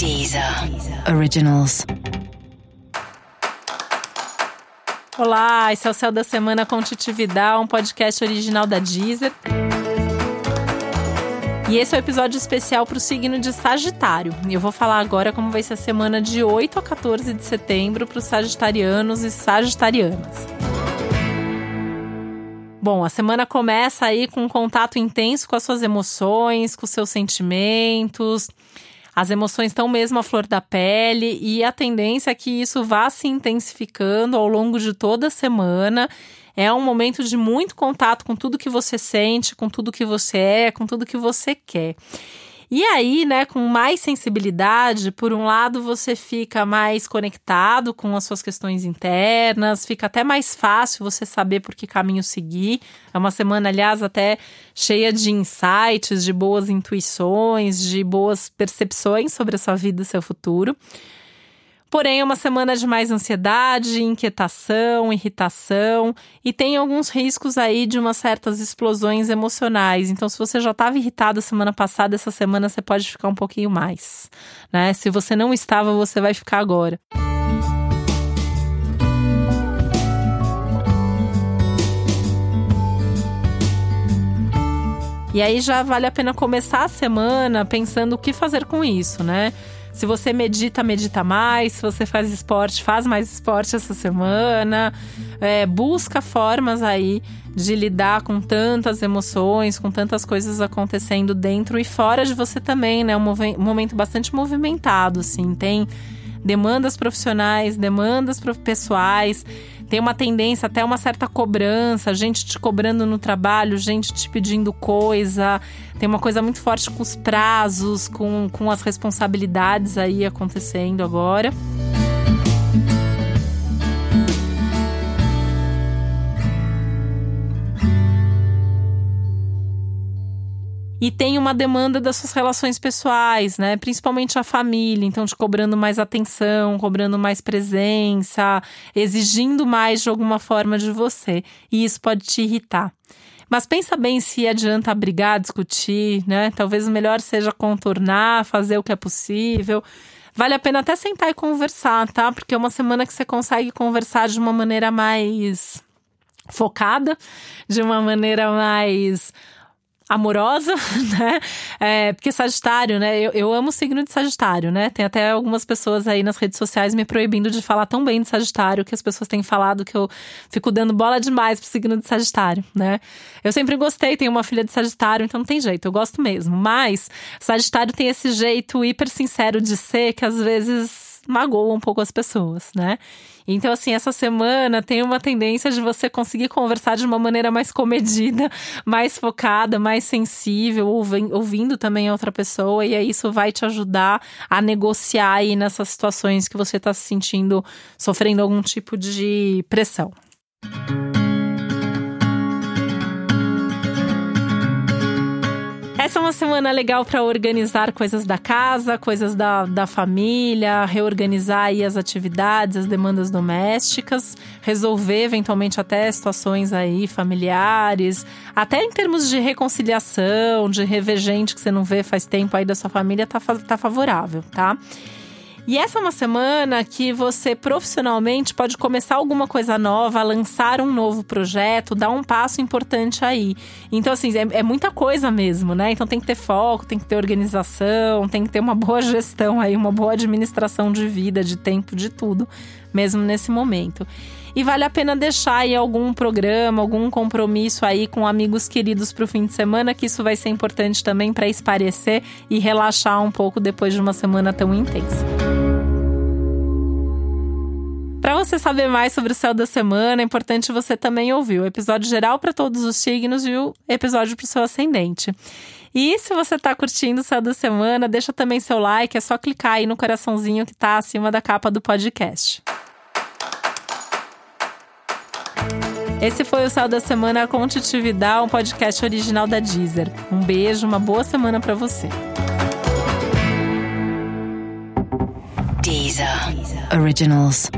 Deezer Originals. Olá, esse é o Céu da Semana com Titividade, um podcast original da Deezer. E esse é o um episódio especial para o signo de Sagitário. E eu vou falar agora como vai ser a semana de 8 a 14 de setembro para os sagitarianos e sagitarianas. Bom, a semana começa aí com um contato intenso com as suas emoções, com os seus sentimentos. As emoções estão mesmo à flor da pele e a tendência é que isso vá se intensificando ao longo de toda a semana. É um momento de muito contato com tudo que você sente, com tudo que você é, com tudo que você quer. E aí, né, com mais sensibilidade, por um lado você fica mais conectado com as suas questões internas, fica até mais fácil você saber por que caminho seguir. É uma semana, aliás, até cheia de insights, de boas intuições, de boas percepções sobre a sua vida e seu futuro. Porém, é uma semana de mais ansiedade, inquietação, irritação e tem alguns riscos aí de umas certas explosões emocionais. Então, se você já estava irritado semana passada, essa semana você pode ficar um pouquinho mais, né? Se você não estava, você vai ficar agora. E aí já vale a pena começar a semana pensando o que fazer com isso, né? Se você medita, medita mais. Se você faz esporte, faz mais esporte essa semana. É, busca formas aí de lidar com tantas emoções, com tantas coisas acontecendo dentro e fora de você também, né? Um, um momento bastante movimentado, assim. Tem demandas profissionais, demandas pessoais tem uma tendência até uma certa cobrança, gente te cobrando no trabalho, gente te pedindo coisa. Tem uma coisa muito forte com os prazos, com, com as responsabilidades aí acontecendo agora. E tem uma demanda das suas relações pessoais, né? Principalmente a família, então te cobrando mais atenção, cobrando mais presença, exigindo mais de alguma forma de você. E isso pode te irritar. Mas pensa bem se adianta brigar, discutir, né? Talvez o melhor seja contornar, fazer o que é possível. Vale a pena até sentar e conversar, tá? Porque é uma semana que você consegue conversar de uma maneira mais focada, de uma maneira mais amorosa, né? É, porque Sagitário, né? Eu, eu amo o signo de Sagitário, né? Tem até algumas pessoas aí nas redes sociais me proibindo de falar tão bem de Sagitário que as pessoas têm falado que eu fico dando bola demais pro signo de Sagitário, né? Eu sempre gostei, tenho uma filha de Sagitário, então não tem jeito, eu gosto mesmo. Mas Sagitário tem esse jeito hiper sincero de ser que às vezes magoa um pouco as pessoas, né? Então, assim, essa semana tem uma tendência de você conseguir conversar de uma maneira mais comedida, mais focada, mais sensível, ouvindo também a outra pessoa, e aí isso vai te ajudar a negociar aí nessas situações que você está se sentindo sofrendo algum tipo de pressão. Essa é uma semana legal para organizar coisas da casa, coisas da, da família, reorganizar aí as atividades, as demandas domésticas, resolver eventualmente até situações aí familiares, até em termos de reconciliação, de rever gente que você não vê faz tempo aí da sua família, tá, tá favorável, tá? E essa é uma semana que você profissionalmente pode começar alguma coisa nova, lançar um novo projeto, dar um passo importante aí. Então, assim, é, é, muita coisa mesmo, né? Então tem que ter foco, tem que ter organização, tem que ter uma boa gestão aí, uma boa administração de vida, de tempo, de tudo, mesmo nesse momento. E vale a pena deixar aí algum programa, algum compromisso aí com amigos queridos para o fim de semana, que isso vai ser importante também para esparecer e relaxar um pouco depois de uma semana tão intensa. Você saber mais sobre o céu da semana, é importante você também ouvir o episódio geral para todos os signos e o episódio para o seu ascendente. E se você está curtindo o céu da semana, deixa também seu like, é só clicar aí no coraçãozinho que está acima da capa do podcast. Esse foi o Céu da Semana com Titividade, um podcast original da Deezer. Um beijo, uma boa semana para você. Deezer. Deezer. Originals.